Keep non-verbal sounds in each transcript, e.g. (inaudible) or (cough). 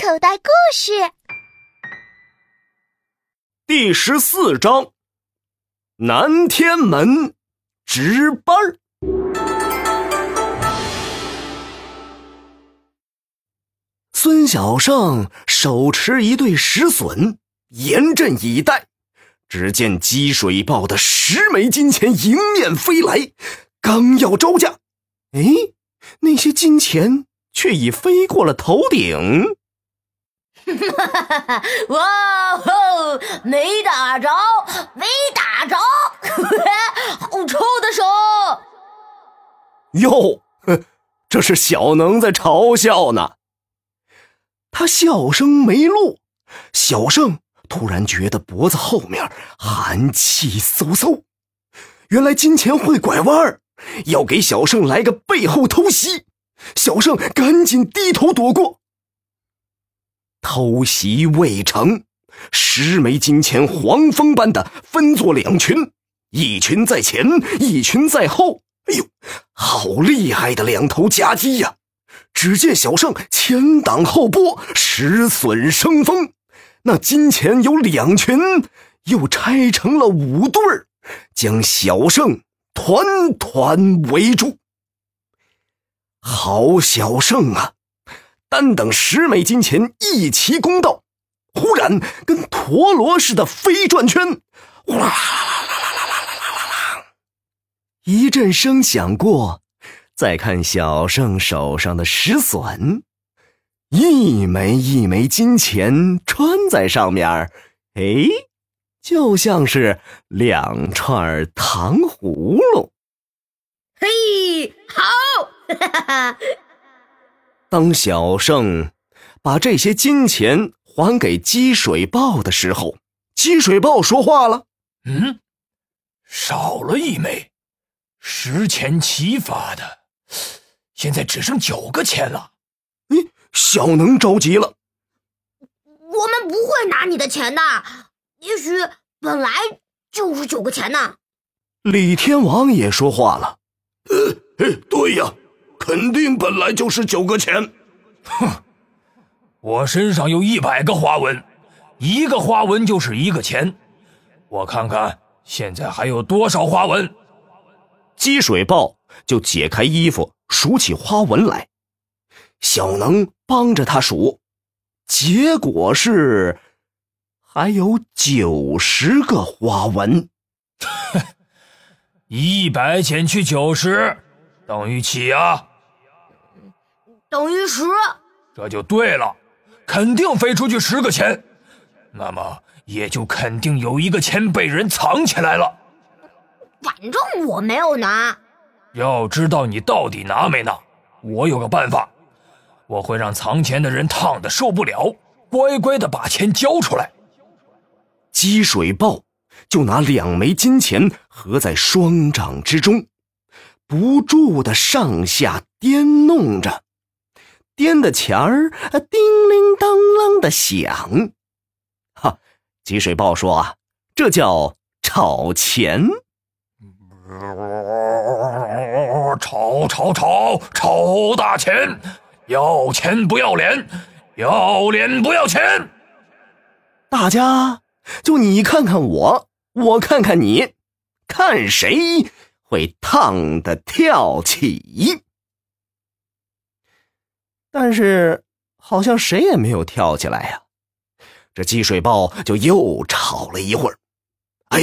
口袋故事第十四章：南天门值班。孙小胜手持一对石笋，严阵以待。只见积水报的十枚金钱迎面飞来，刚要招架，哎，那些金钱却已飞过了头顶。哈哈哈！哇哦，没打着，没打着，(laughs) 好臭的手！哟，(laughs) 这是小能在嘲笑呢。他笑声没落，小胜。突然觉得脖子后面寒气嗖嗖，原来金钱会拐弯儿，要给小胜来个背后偷袭。小胜赶紧低头躲过。偷袭未成，十枚金钱黄蜂般的分作两群，一群在前，一群在后。哎呦，好厉害的两头夹击呀！只见小胜前挡后拨，石笋生风。那金钱有两群，又拆成了五对儿，将小胜团团围住。好小胜啊！单等十枚金钱一齐攻到，忽然跟陀螺似的飞转圈，哗啦啦啦啦啦啦啦啦啦！一阵声响过，再看小胜手上的石笋。一枚一枚金钱穿在上面哎，就像是两串糖葫芦。嘿，好！哈哈哈。当小圣把这些金钱还给积水豹的时候，积水豹说话了：“嗯，少了一枚，十钱齐发的，现在只剩九个钱了。”小能着急了，我们不会拿你的钱的，也许本来就是九个钱呢。李天王也说话了，呃，对呀，肯定本来就是九个钱。哼，我身上有一百个花纹，一个花纹就是一个钱，我看看现在还有多少花纹。积水豹就解开衣服数起花纹来。小能帮着他数，结果是还有九十个花纹。(laughs) 一百减去九十等于几啊？等于十。这就对了，肯定飞出去十个钱，那么也就肯定有一个钱被人藏起来了。反正我没有拿。要知道你到底拿没拿，我有个办法。我会让藏钱的人烫的受不了，乖乖的把钱交出来。积水豹就拿两枚金钱合在双掌之中，不住的上下颠弄着，颠的钱儿叮铃当啷的响。哈，吉水豹说啊，这叫炒钱。炒炒炒炒大钱。要钱不要脸，要脸不要钱。大家就你看看我，我看看你，看谁会烫的跳起。但是好像谁也没有跳起来呀。这积水豹就又吵了一会儿。哎，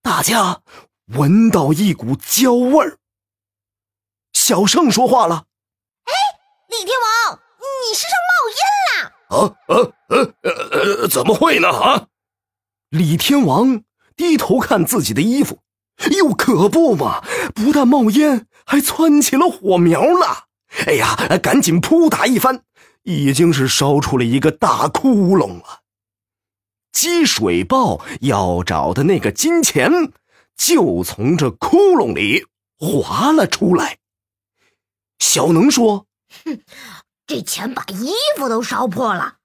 大家闻到一股焦味儿。小胜说话了。哎李天王，你身上冒烟了！啊啊啊呃呃，怎么会呢？啊！李天王低头看自己的衣服，哟，可不嘛，不但冒烟，还窜起了火苗了。哎呀，赶紧扑打一番，已经是烧出了一个大窟窿了。积水豹要找的那个金钱，就从这窟窿里滑了出来。小能说。哼，这钱把衣服都烧破了，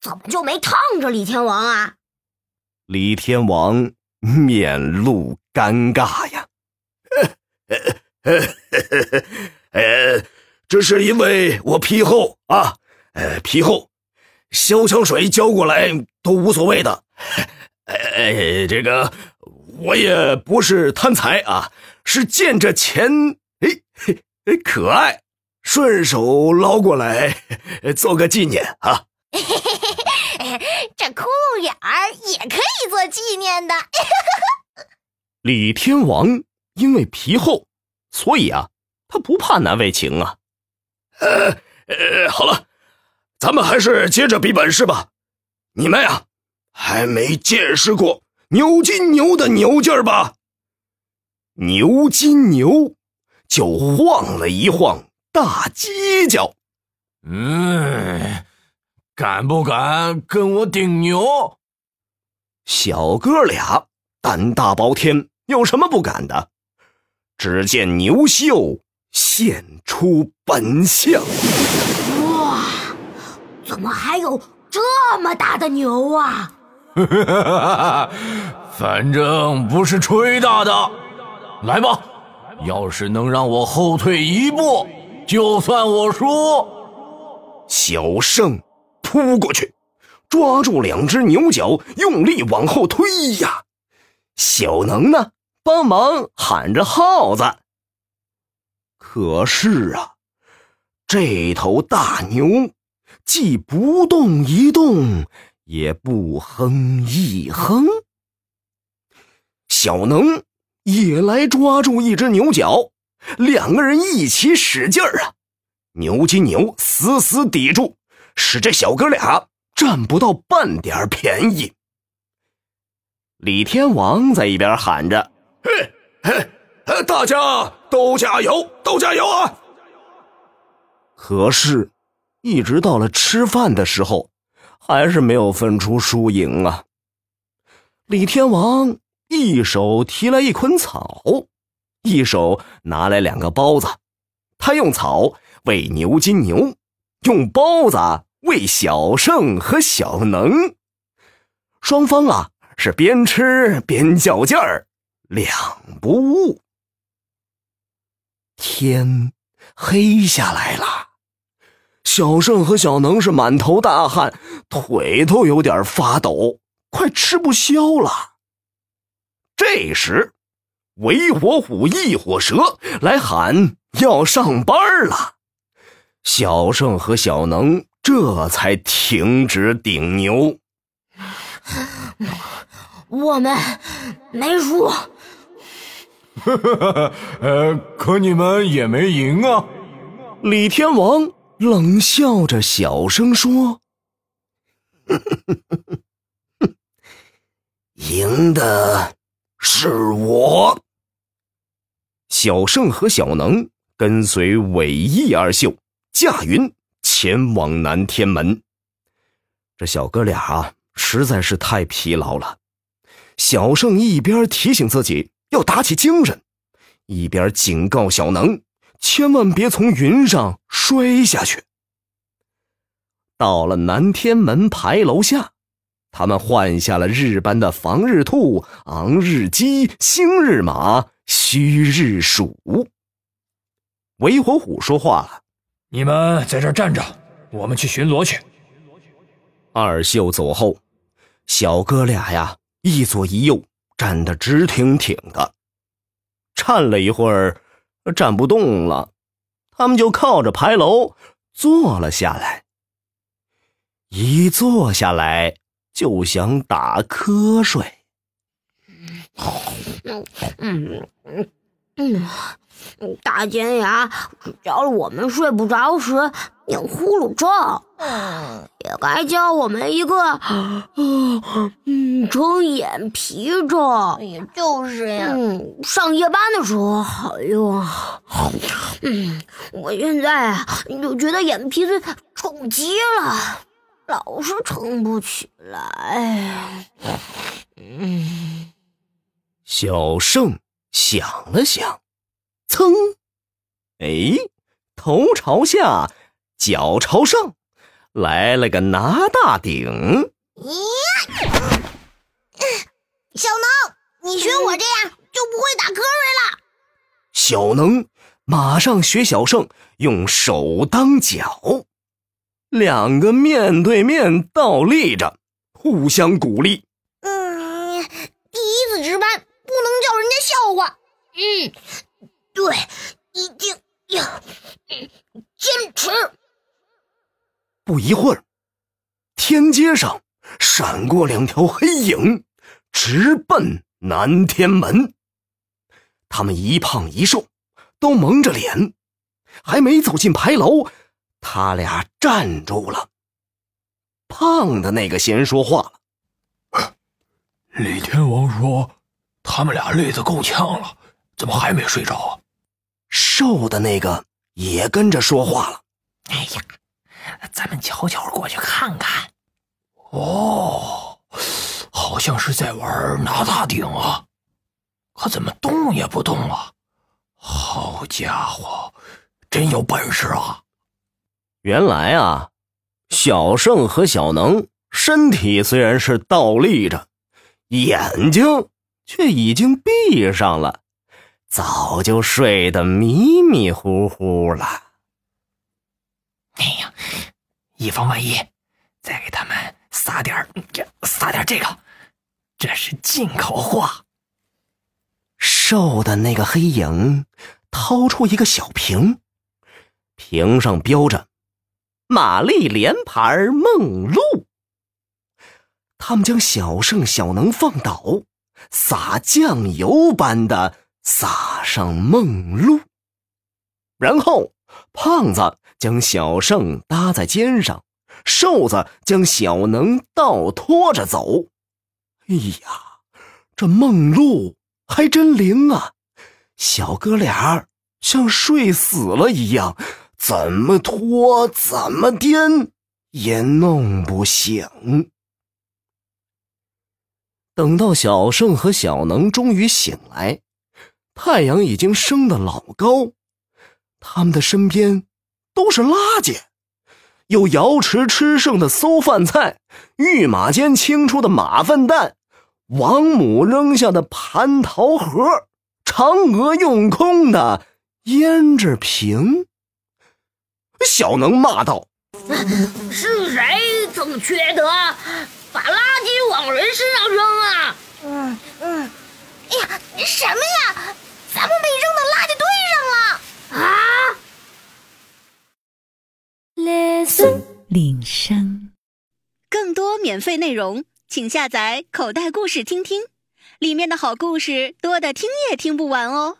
怎么就没烫着李天王啊？李天王面露尴尬呀，呃，(laughs) 这是因为我皮厚啊，呃，皮厚，消枪水浇过来都无所谓的。哎，这个我也不是贪财啊，是见着钱，哎哎可爱，顺手捞过来做个纪念啊。(laughs) 这窟窿眼儿也可以做纪念的。李天王因为皮厚，所以啊，他不怕难为情啊。呃呃，好了，咱们还是接着比本事吧。你们呀，还没见识过牛金牛的牛劲儿吧？牛金牛就晃了一晃大犄角。嗯，敢不敢跟我顶牛？小哥俩胆大包天，有什么不敢的？只见牛秀现出本相。哇，怎么还有这么大的牛啊？(laughs) 反正不是吹大的。来吧，要是能让我后退一步，就算我输。小胜扑过去，抓住两只牛角，用力往后推呀。小能呢，帮忙喊着号子。可是啊，这头大牛既不动一动，也不哼一哼。小能也来抓住一只牛角，两个人一起使劲儿啊！牛金牛死死抵住，使这小哥俩占不到半点便宜。李天王在一边喊着：“嘿，嘿，大家都加油，都加油啊！”可是，一直到了吃饭的时候，还是没有分出输赢啊。李天王一手提来一捆草，一手拿来两个包子，他用草。喂牛金牛，用包子喂小胜和小能，双方啊是边吃边较劲儿，两不误。天黑下来了，小胜和小能是满头大汗，腿都有点发抖，快吃不消了。这时，韦火虎、异火蛇来喊要上班了。小胜和小能这才停止顶牛。我们没输，呵呵呵呵呃，可你们也没赢啊！李天王冷笑着小声说：“ (laughs) 赢的是我。”小胜和小能跟随韦义二秀。驾云前往南天门。这小哥俩啊，实在是太疲劳了。小胜一边提醒自己要打起精神，一边警告小能千万别从云上摔下去。到了南天门牌楼下，他们换下了日班的防日兔、昂日鸡、星日马、虚日鼠。韦火虎说话了。你们在这站着，我们去巡逻去。二秀走后，小哥俩呀，一左一右站得直挺挺的。站了一会儿，站不动了，他们就靠着牌楼坐了下来。一坐下来就想打瞌睡。嗯。大尖牙只教了我们睡不着时念呼噜咒，也该教我们一个嗯睁眼皮咒。也就是呀，嗯，上夜班的时候好用。嗯，我现在啊就觉得眼皮子肿极了，老是撑不起来。嗯，小胜想了想。噌！哎，头朝下，脚朝上，来了个拿大顶。咦，小能，你学我这样就不会打瞌睡了。小能马上学小胜，用手当脚。两个面对面倒立着，互相鼓励。嗯，第一次值班。嗯，对，一定要坚持。不一会儿，天街上闪过两条黑影，直奔南天门。他们一胖一瘦，都蒙着脸，还没走进牌楼，他俩站住了。胖的那个先说话了：“李天王说，他们俩累得够呛了，怎么还没睡着啊？”瘦的那个也跟着说话了：“哎呀，咱们悄悄过去看看。哦，好像是在玩拿大顶啊。”可怎么动也不动啊？好家伙，真有本事啊！原来啊，小胜和小能身体虽然是倒立着，眼睛却已经闭上了，早就睡得迷迷糊糊了。哎呀，以防万一，再给他们撒点撒点这个，这是进口货。瘦的那个黑影掏出一个小瓶，瓶上标着“玛丽莲牌梦露”。他们将小胜、小能放倒，撒酱油般的撒上梦露，然后胖子将小胜搭在肩上，瘦子将小能倒拖着走。哎呀，这梦露！还真灵啊！小哥俩像睡死了一样，怎么拖怎么颠，也弄不醒。等到小胜和小能终于醒来，太阳已经升得老高，他们的身边都是垃圾，有瑶池吃剩的馊饭菜，御马监清出的马粪蛋。王母扔下的蟠桃核，嫦娥用空的胭脂瓶。小能骂道：“ (laughs) 是谁这么缺德，把垃圾往人身上扔啊？”“嗯嗯，哎呀，什么呀？咱们被扔到垃圾堆上了啊铃声，更多免费内容。请下载口袋故事听听，里面的好故事多的听也听不完哦。